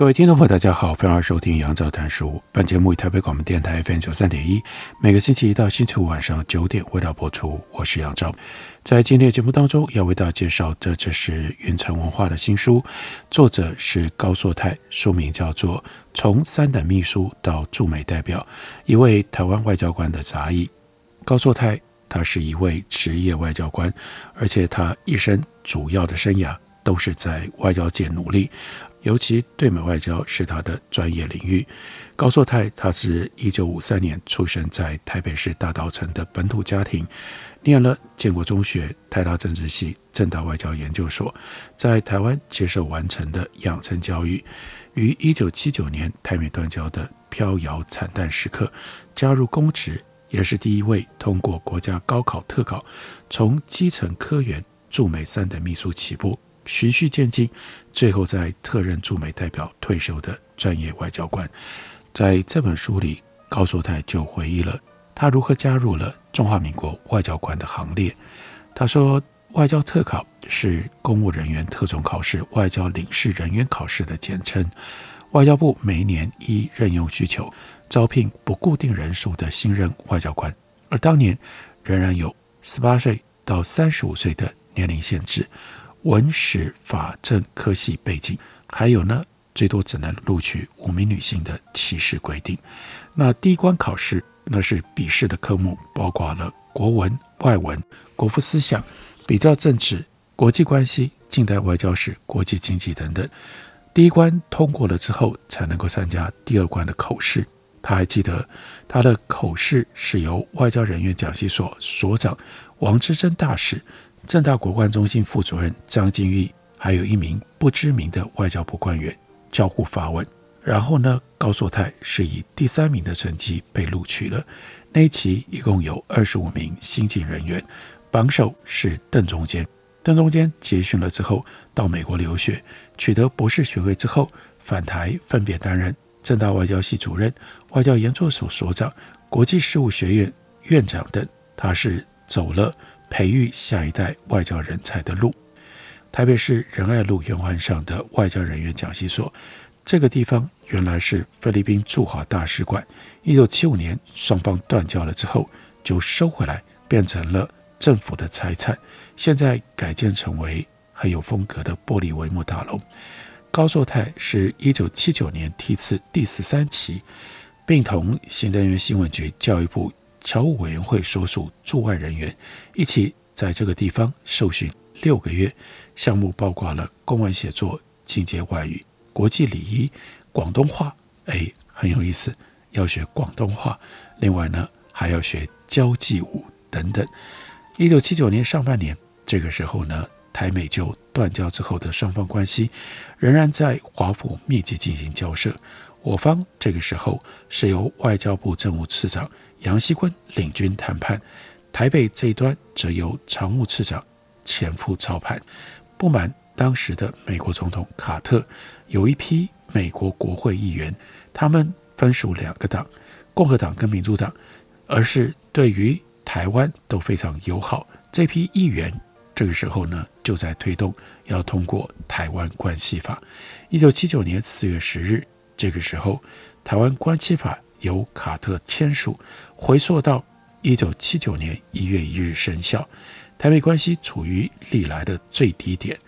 各位听众朋友，大家好，欢迎收听杨照谈书。本节目以台北广播电台 FM 九三点一，每个星期一到星期五晚上九点为大家播出。我是杨照，在今天的节目当中要为大家介绍的，这是云城文化的新书，作者是高硕泰，书名叫做《从三等秘书到驻美代表：一位台湾外交官的杂忆》。高硕泰他是一位职业外交官，而且他一生主要的生涯都是在外交界努力。尤其对美外交是他的专业领域。高硕泰，他是一九五三年出生在台北市大稻埕的本土家庭，念了建国中学、台大政治系、政大外交研究所，在台湾接受完成的养成教育。于一九七九年台美断交的飘摇惨淡时刻，加入公职，也是第一位通过国家高考特考，从基层科员驻美三等秘书起步。循序渐进，最后在特任驻美代表退休的专业外交官，在这本书里，高硕泰就回忆了他如何加入了中华民国外交官的行列。他说，外交特考是公务人员特种考试、外交领事人员考试的简称。外交部每年依任用需求招聘不固定人数的新任外交官，而当年仍然有十八岁到三十五岁的年龄限制。文史法政科系背景，还有呢，最多只能录取五名女性的歧视规定。那第一关考试，那是笔试的科目，包括了国文、外文、国父思想、比较政治、国际关系、近代外交史、国际经济等等。第一关通过了之后，才能够参加第二关的口试。他还记得，他的口试是由外交人员讲习所所长王之珍大使。正大国关中心副主任张金玉，还有一名不知名的外交部官员交互发问。然后呢，高硕泰是以第三名的成绩被录取了。那一期一共有二十五名新进人员，榜首是邓中坚。邓中坚结训了之后，到美国留学，取得博士学位之后，返台分别担任正大外交系主任、外交研究所所长、国际事务学院院长等。他是走了。培育下一代外交人才的路，台北市仁爱路圆环上的外交人员讲习所，这个地方原来是菲律宾驻华大使馆。一九七五年双方断交了之后，就收回来，变成了政府的财产。现在改建成为很有风格的玻璃帷幕大楼。高寿泰是一九七九年梯次第十三期，并同行政院新闻局、教育部。侨务委员会所属驻外人员一起在这个地方受训六个月，项目包括了公文写作、进阶外语、国际礼仪、广东话，哎，很有意思，要学广东话。另外呢，还要学交际舞等等。一九七九年上半年，这个时候呢，台美就断交之后的双方关系仍然在华府密集进行交涉。我方这个时候是由外交部政务次长。杨锡坤领军谈判，台北这一端则由常务次长前副操盘。不满当时的美国总统卡特，有一批美国国会议员，他们分属两个党，共和党跟民主党，而是对于台湾都非常友好。这批议员这个时候呢，就在推动要通过《台湾关系法》。一九七九年四月十日，这个时候，《台湾关系法》由卡特签署。回溯到一九七九年一月一日生效，台美关系处于历来的最低点，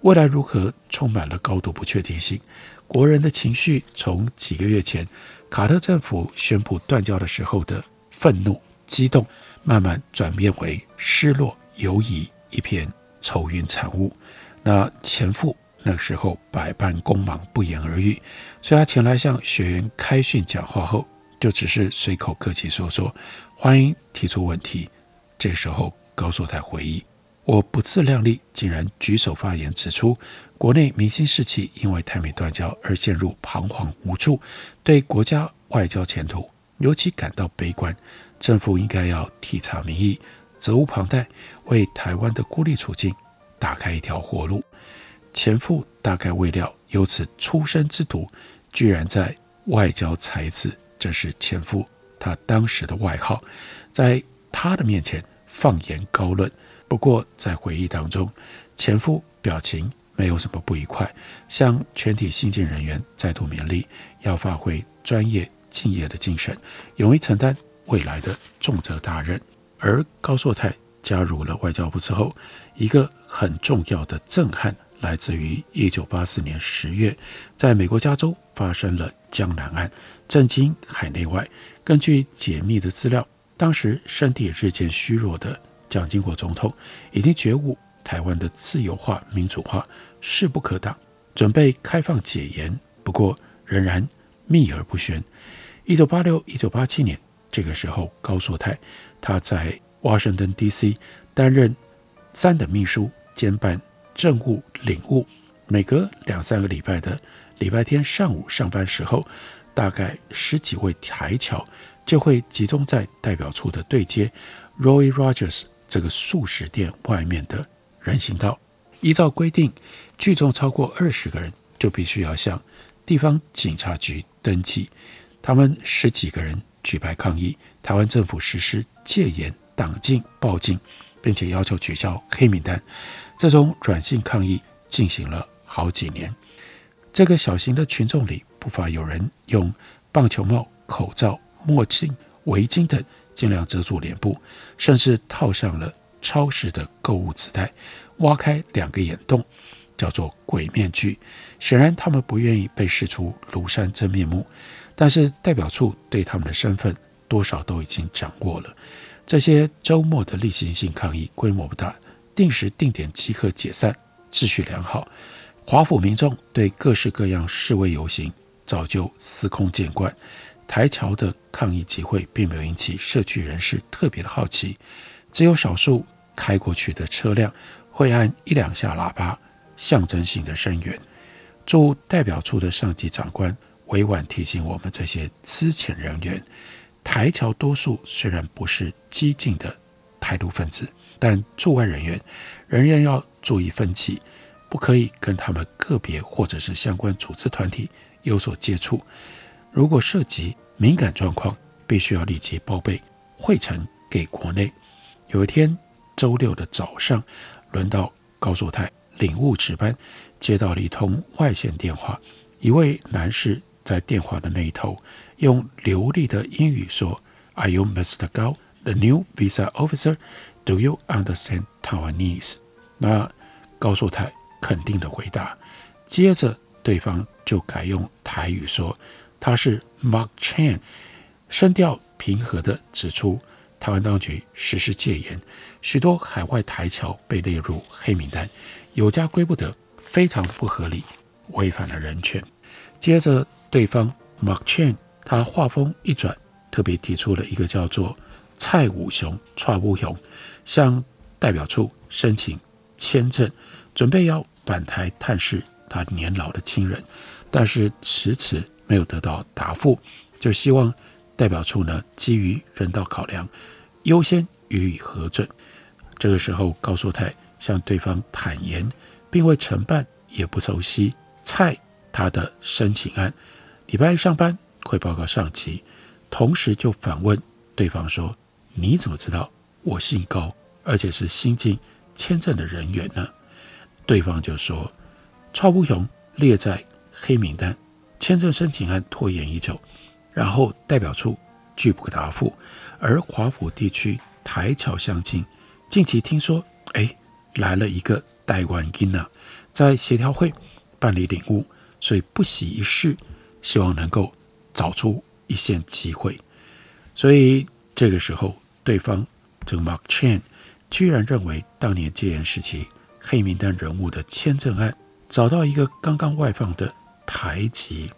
未来如何充满了高度不确定性。国人的情绪从几个月前卡特政府宣布断交的时候的愤怒、激动，慢慢转变为失落、犹疑，一片愁云惨雾。那前夫那时候百般匆忙不言而喻，所以他前来向学员开训讲话后。就只是随口客气说说，欢迎提出问题。这时候高硕泰回忆，我不自量力，竟然举手发言，指出国内民心士气因为台美断交而陷入彷徨无助，对国家外交前途尤其感到悲观。政府应该要体察民意，责无旁贷，为台湾的孤立处境打开一条活路。前夫大概未料有此出身之徒，居然在外交才子，这是前夫他当时的外号，在他的面前放言高论。不过，在回忆当中，前夫表情没有什么不愉快，向全体新进人员再度勉励，要发挥专业敬业的精神，勇于承担未来的重责大任。而高硕泰加入了外交部之后，一个很重要的震撼来自于1984年10月，在美国加州发生了江南案，震惊海内外。根据解密的资料，当时身体日渐虚弱的。蒋经国总统已经觉悟，台湾的自由化、民主化势不可挡，准备开放解严，不过仍然秘而不宣。一九八六、一九八七年这个时候，高硕泰他在华盛顿 D.C. 担任三等秘书，兼办政务领务。每隔两三个礼拜的礼拜天上午上班时候，大概十几位台侨就会集中在代表处的对接 Roy Rogers。这个速食店外面的人行道，依照规定，聚众超过二十个人就必须要向地方警察局登记。他们十几个人举牌抗议，台湾政府实施戒严、党禁、报禁，并且要求取消黑名单。这种软性抗议进行了好几年。这个小型的群众里，不乏有人用棒球帽、口罩、墨镜、围巾等。尽量遮住脸部，甚至套上了超市的购物纸袋，挖开两个眼洞，叫做鬼面具。显然，他们不愿意被视出庐山真面目。但是，代表处对他们的身份多少都已经掌握了。这些周末的例行性抗议规模不大，定时定点即可解散，秩序良好。华府民众对各式各样示威游行早就司空见惯。台侨的抗议集会并没有引起社区人士特别的好奇，只有少数开过去的车辆会按一两下喇叭，象征性的声援。驻代表处的上级长官委婉提醒我们这些资浅人员，台侨多数虽然不是激进的台独分子，但驻外人员仍然要注意分歧，不可以跟他们个别或者是相关组织团体有所接触。如果涉及敏感状况，必须要立即报备汇成给国内。有一天周六的早上，轮到高硕泰领务值班，接到了一通外线电话。一位男士在电话的那一头用流利的英语说：“Are you Mr. Gao, the new visa officer? Do you understand Taiwanese?” 那高硕泰肯定的回答。接着对方就改用台语说。他是 Mark Chan，声调平和地指出，台湾当局实施戒严，许多海外台侨被列入黑名单，有家归不得，非常不合理，违反了人权。接着，对方 Mark Chan 他话锋一转，特别提出了一个叫做蔡武雄蔡武雄向代表处申请签证，准备要返台探视他年老的亲人，但是迟迟。没有得到答复，就希望代表处呢，基于人道考量，优先予以核准。这个时候，高素泰向对方坦言，并未承办，也不熟悉蔡他的申请案。礼拜一上班会报告上级，同时就反问对方说：“你怎么知道我姓高，而且是新进签证的人员呢？”对方就说：“超不雄列在黑名单。”签证申请案拖延已久，然后代表处拒不答复，而华府地区台侨乡亲近期听说，哎，来了一个台湾囡仔，在协调会办理领务，所以不惜一试，希望能够找出一线机会。所以这个时候，对方这个 Mark Chan 居然认为，当年戒严时期黑名单人物的签证案，找到一个刚刚外放的。台籍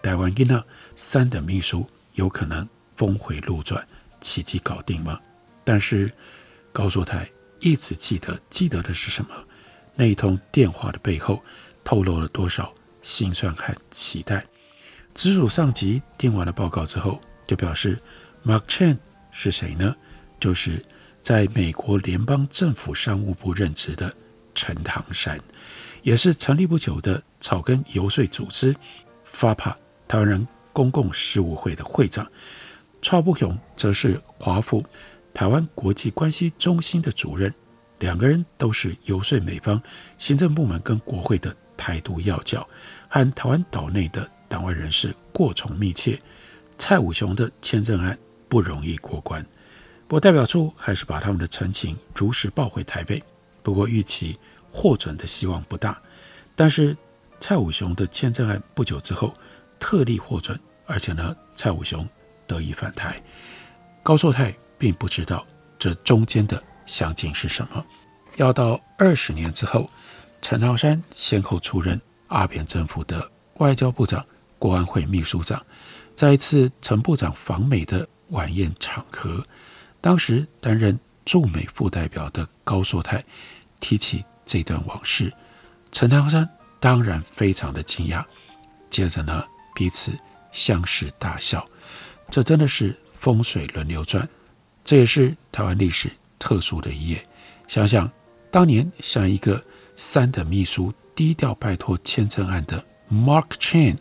台湾囡仔三等秘书有可能峰回路转，奇迹搞定吗？但是高硕泰一直记得，记得的是什么？那一通电话的背后透露了多少心酸和期待？直属上级听完了报告之后，就表示：“Mark Chen 是谁呢？就是在美国联邦政府商务部任职的陈唐山，也是成立不久的草根游说组织 FAPA 台湾人公共事务会的会长。蔡不雄则是华府台湾国际关系中心的主任。两个人都是游说美方行政部门跟国会的台独要角，和台湾岛内的。”党外人士过从密切，蔡武雄的签证案不容易过关。不过代表处还是把他们的陈情如实报回台北。不过预期获准的希望不大。但是蔡武雄的签证案不久之后特例获准，而且呢，蔡武雄得以返台。高硕泰并不知道这中间的详情是什么。要到二十年之后，陈唐山先后出任阿扁政府的外交部长。国安会秘书长，在一次陈部长访美的晚宴场合，当时担任驻美副代表的高硕泰提起这段往事，陈唐山当然非常的惊讶。接着呢，彼此相视大笑。这真的是风水轮流转，这也是台湾历史特殊的一页。想想当年像一个三等秘书低调拜托签证案的 Mark Chen。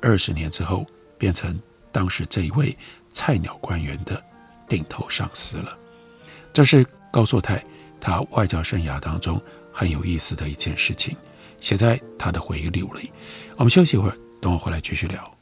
二十年之后，变成当时这一位菜鸟官员的顶头上司了。这是高硕泰他外交生涯当中很有意思的一件事情，写在他的回忆录里。我们休息一会儿，等我回来继续聊。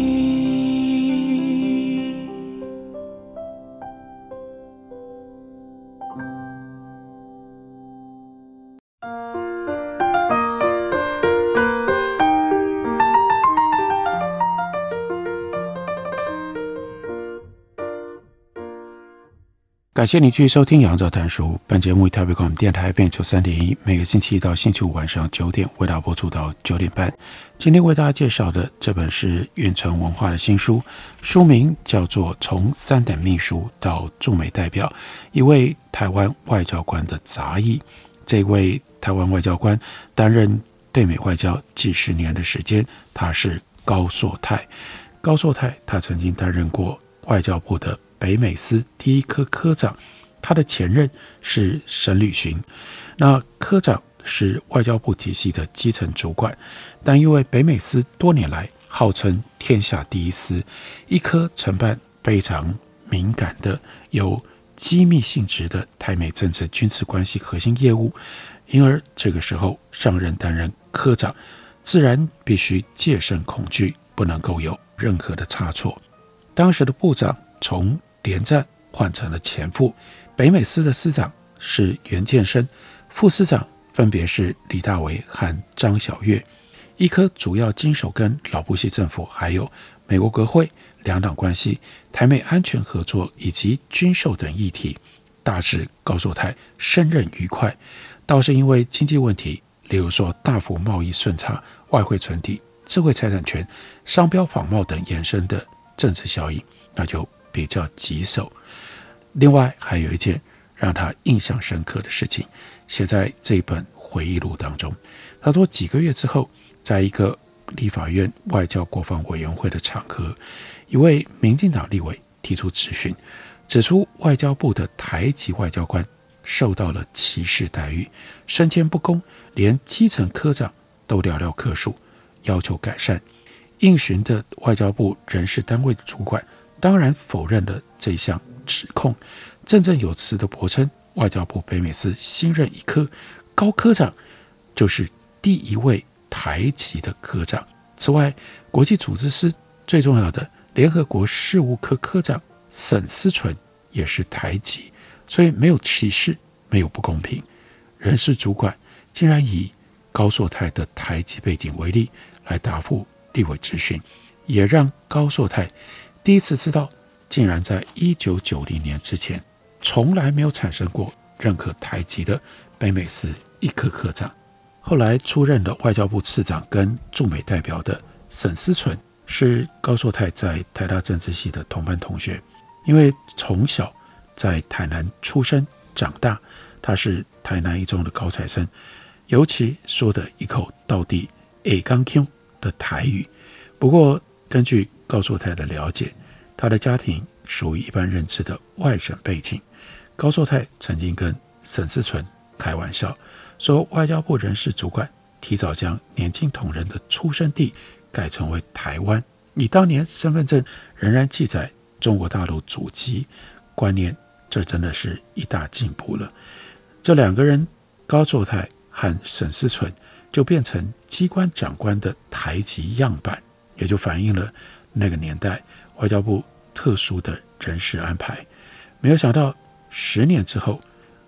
感谢你继续收听《杨照谈书》。本节目以台北广播电台 FM 九三点一，每个星期一到星期五晚上九点为大家播出到九点半。今天为大家介绍的这本是远传文化的新书，书名叫做《从三等秘书到驻美代表：一位台湾外交官的杂忆》。这位台湾外交官担任对美外交几十年的时间，他是高硕泰。高硕泰他曾经担任过外交部的。北美司第一科科长，他的前任是沈履勋。那科长是外交部体系的基层主管，但因为北美司多年来号称天下第一司，一科承办非常敏感的、有机密性质的台美政治军事关系核心业务，因而这个时候上任担任科长，自然必须戒慎恐惧，不能够有任何的差错。当时的部长从连战换成了前副，北美司的司长是袁建生，副司长分别是李大为和张晓月。一科主要经手跟老布希政府，还有美国国会两党关系、台美安全合作以及军售等议题。大致告诉他胜任愉快，倒是因为经济问题，例如说大幅贸易顺差、外汇存底、智慧财产权、商标仿冒等衍生的政治效应，那就比较棘手。另外还有一件让他印象深刻的事情，写在这本回忆录当中。他说几个月之后，在一个立法院外交国防委员会的场合，一位民进党立委提出质询，指出外交部的台籍外交官受到了歧视待遇，升迁不公，连基层科长都寥寥可数，要求改善。应询的外交部人事单位的主管当然否认了这项指控，振振有词地驳称，外交部北美司新任一科高科长就是第一位。台籍的科长。此外，国际组织司最重要的联合国事务科科长沈思纯也是台籍，所以没有歧视，没有不公平。人事主管竟然以高硕泰的台籍背景为例来答复立委质询，也让高硕泰第一次知道，竟然在一九九零年之前，从来没有产生过任何台籍的北美司一科科长。后来出任了外交部次长跟驻美代表的沈思纯，是高硕泰在台大政治系的同班同学。因为从小在台南出生长大，他是台南一中的高材生，尤其说的一口道地 A 刚 Q 的台语。不过，根据高硕泰的了解，他的家庭属于一般认知的外省背景。高硕泰曾经跟沈思纯开玩笑。说外交部人事主管提早将年轻同仁的出生地改成为台湾，你当年身份证仍然记载中国大陆祖籍，观念这真的是一大进步了。这两个人高作泰和沈思纯就变成机关长官的台籍样板，也就反映了那个年代外交部特殊的人事安排。没有想到十年之后，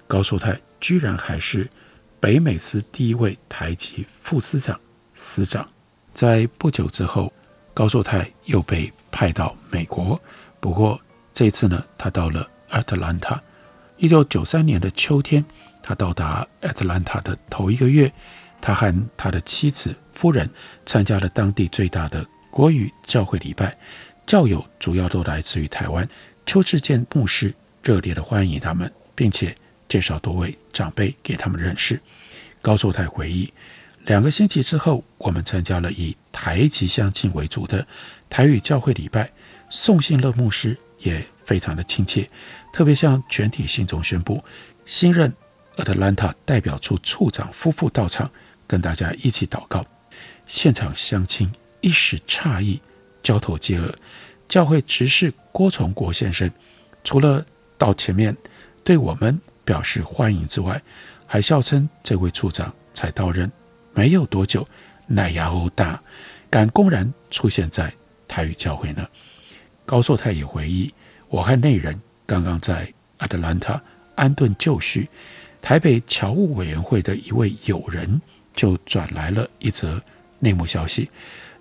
高寿泰居然还是。北美司第一位台籍副司长、司长，在不久之后，高寿泰又被派到美国。不过这次呢，他到了 Atlanta。一九九三年的秋天，他到达 Atlanta 的头一个月，他和他的妻子、夫人参加了当地最大的国语教会礼拜，教友主要都来自于台湾。邱志健牧师热烈的欢迎他们，并且介绍多位长辈给他们认识。高寿泰回忆，两个星期之后，我们参加了以台籍相亲为主的台语教会礼拜。宋信乐牧师也非常的亲切，特别向全体信众宣布，新任 Atlanta 代表处处长夫妇到场，跟大家一起祷告。现场相亲一时诧异，交头接耳。教会执事郭崇国先生除了到前面对我们表示欢迎之外，还笑称这位处长才到任没有多久，奶牙欧大，敢公然出现在台语教会呢？高硕泰也回忆，我和内人刚刚在 Atlanta 安顿就绪，台北侨务委员会的一位友人就转来了一则内幕消息，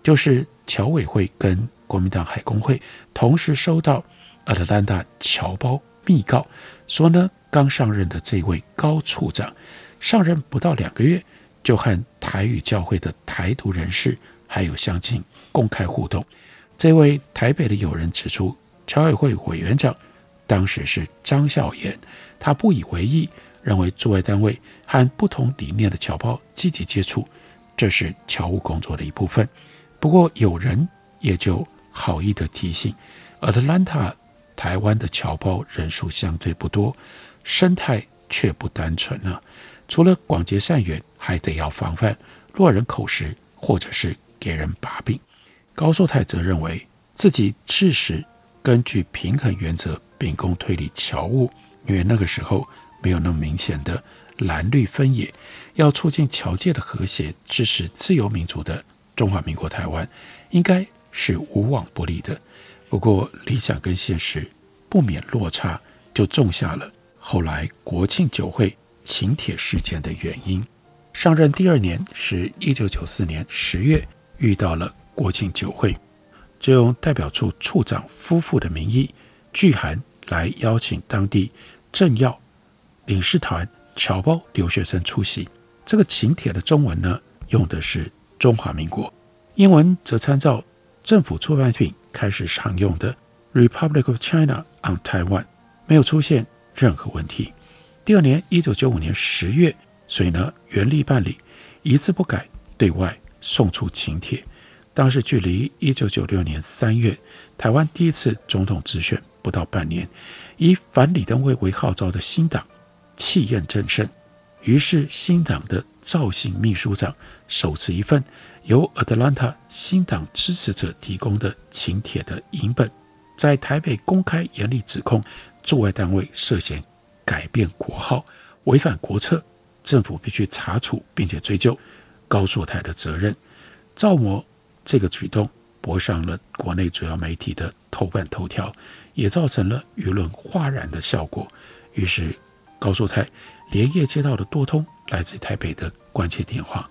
就是侨委会跟国民党海工会同时收到 Atlanta 侨胞密告，说呢。刚上任的这位高处长，上任不到两个月，就和台语教会的台独人士还有乡亲公开互动。这位台北的友人指出，侨委会委员长当时是张孝严，他不以为意，认为驻外单位和不同理念的侨胞积极接触，这是侨务工作的一部分。不过有人也就好意地提醒，Atlanta 台湾的侨胞人数相对不多。生态却不单纯啊！除了广结善缘，还得要防范落人口实，或者是给人把柄。高寿泰则认为自己致使根据平衡原则秉公推理侨务，因为那个时候没有那么明显的蓝绿分野，要促进侨界的和谐，支持自由民主的中华民国台湾，应该是无往不利的。不过理想跟现实不免落差，就种下了。后来国庆酒会请帖事件的原因，上任第二年是一九九四年十月，遇到了国庆酒会，就用代表处处长夫妇的名义，拒函来邀请当地政要领事团侨胞留学生出席。这个请帖的中文呢，用的是中华民国，英文则参照政府出版品开始常用的 Republic of China on Taiwan，没有出现任何问题。第二年，一九九五年十月，所以呢，原例办理，一字不改，对外送出请帖。当时距离一九九六年三月台湾第一次总统直选不到半年，以反李登辉为号召的新党气焰正盛。于是，新党的赵姓秘书长手持一份由 Atlanta 新党支持者提供的请帖的影本，在台北公开严厉指控驻外单位涉嫌改变国号、违反国策，政府必须查处并且追究高硕泰的责任。赵模这个举动博上了国内主要媒体的头版头条，也造成了舆论哗然的效果。于是，高硕泰。连夜接到了多通来自台北的关切电话。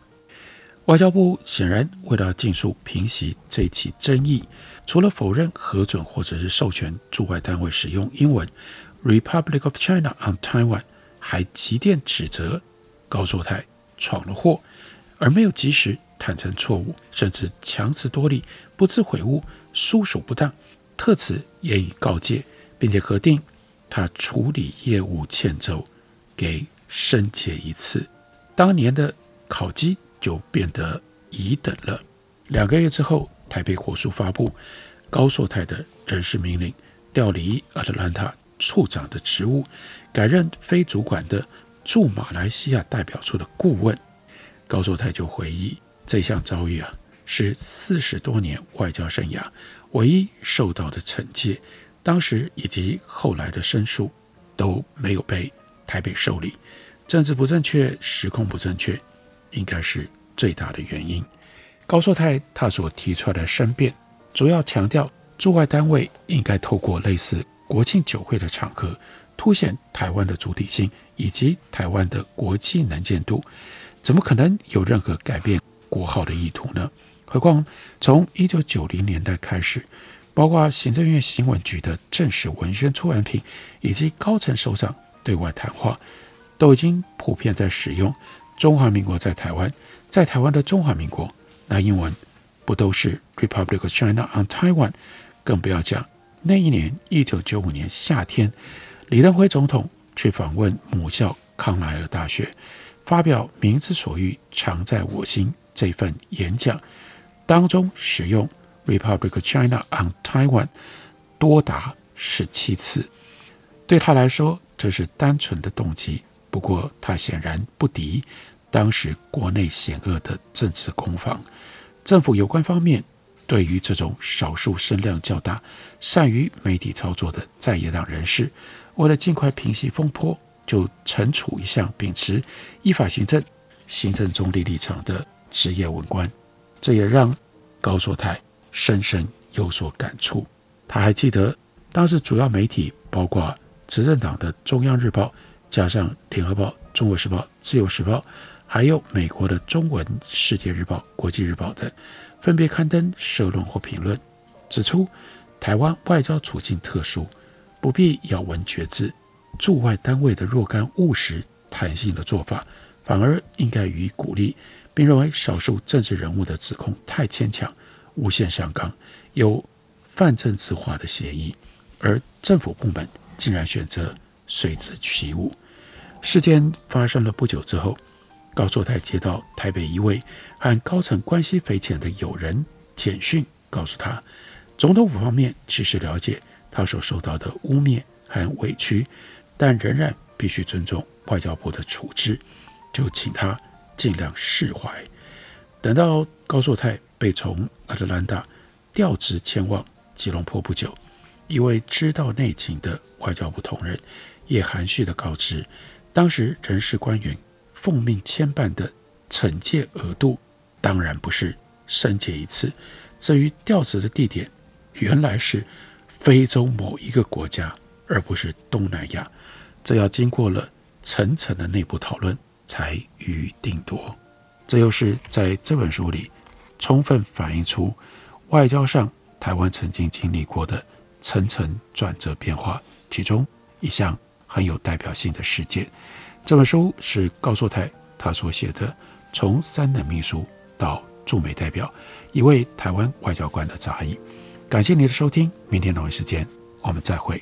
外交部显然为了尽速平息这起争议，除了否认核准或者是授权驻外单位使用英文 “Republic of China on Taiwan”，还急电指责高硕泰闯了祸，而没有及时坦诚错误，甚至强词夺理、不知悔悟、疏属不当，特此言语告诫，并且核定他处理业务欠周。给申诫一次，当年的考绩就变得乙等了。两个月之后，台北国书发布高硕泰的人事命令，调离阿特兰塔处长的职务，改任非主管的驻马来西亚代表处的顾问。高硕泰就回忆，这项遭遇啊，是四十多年外交生涯唯一受到的惩戒，当时以及后来的申诉都没有被。台北受理，政治不正确，时空不正确，应该是最大的原因。高硕泰他所提出来的申辩，主要强调驻外单位应该透过类似国庆酒会的场合，凸显台湾的主体性以及台湾的国际能见度。怎么可能有任何改变国号的意图呢？何况从一九九零年代开始，包括行政院新闻局的正式文宣出版品以及高层首长。对外谈话都已经普遍在使用“中华民国在台湾”，在台湾的中华民国，那英文不都是 “Republic of China on Taiwan”？更不要讲那一年一九九五年夏天，李登辉总统去访问母校康奈尔大学，发表“民之所欲，常在我心”这份演讲，当中使用 “Republic of China on Taiwan” 多达十七次，对他来说。这是单纯的动机，不过他显然不敌当时国内险恶的政治攻防。政府有关方面对于这种少数声量较大、善于媒体操作的在野党人士，为了尽快平息风波，就惩处一项秉持依法行政、行政中立立场的职业文官。这也让高硕泰深深有所感触。他还记得当时主要媒体包括。执政党的中央日报，加上联合报、中国时报、自由时报，还有美国的中文世界日报、国际日报等，分别刊登社论或评论，指出台湾外交处境特殊，不必咬文嚼字，驻外单位的若干务实、弹性的做法，反而应该予以鼓励，并认为少数政治人物的指控太牵强，无限上纲，有泛政治化的嫌疑，而政府部门。竟然选择随之起舞。事件发生了不久之后，高硕泰接到台北一位和高层关系匪浅的友人简讯，告诉他，总统府方面其实了解他所受到的污蔑和委屈，但仍然必须尊重外交部的处置，就请他尽量释怀。等到高硕泰被从亚特兰大调职前往吉隆坡不久。一位知道内情的外交部同仁也含蓄地告知，当时人事官员奉命牵办的惩戒额度，当然不是申诫一次。至于调职的地点，原来是非洲某一个国家，而不是东南亚。这要经过了层层的内部讨论才予以定夺。这又是在这本书里充分反映出外交上台湾曾经经历过的。层层转折变化，其中一项很有代表性的事件。这本书是高硕泰他所写的，从三等秘书到驻美代表，一位台湾外交官的杂役。感谢您的收听，明天同一时间我们再会。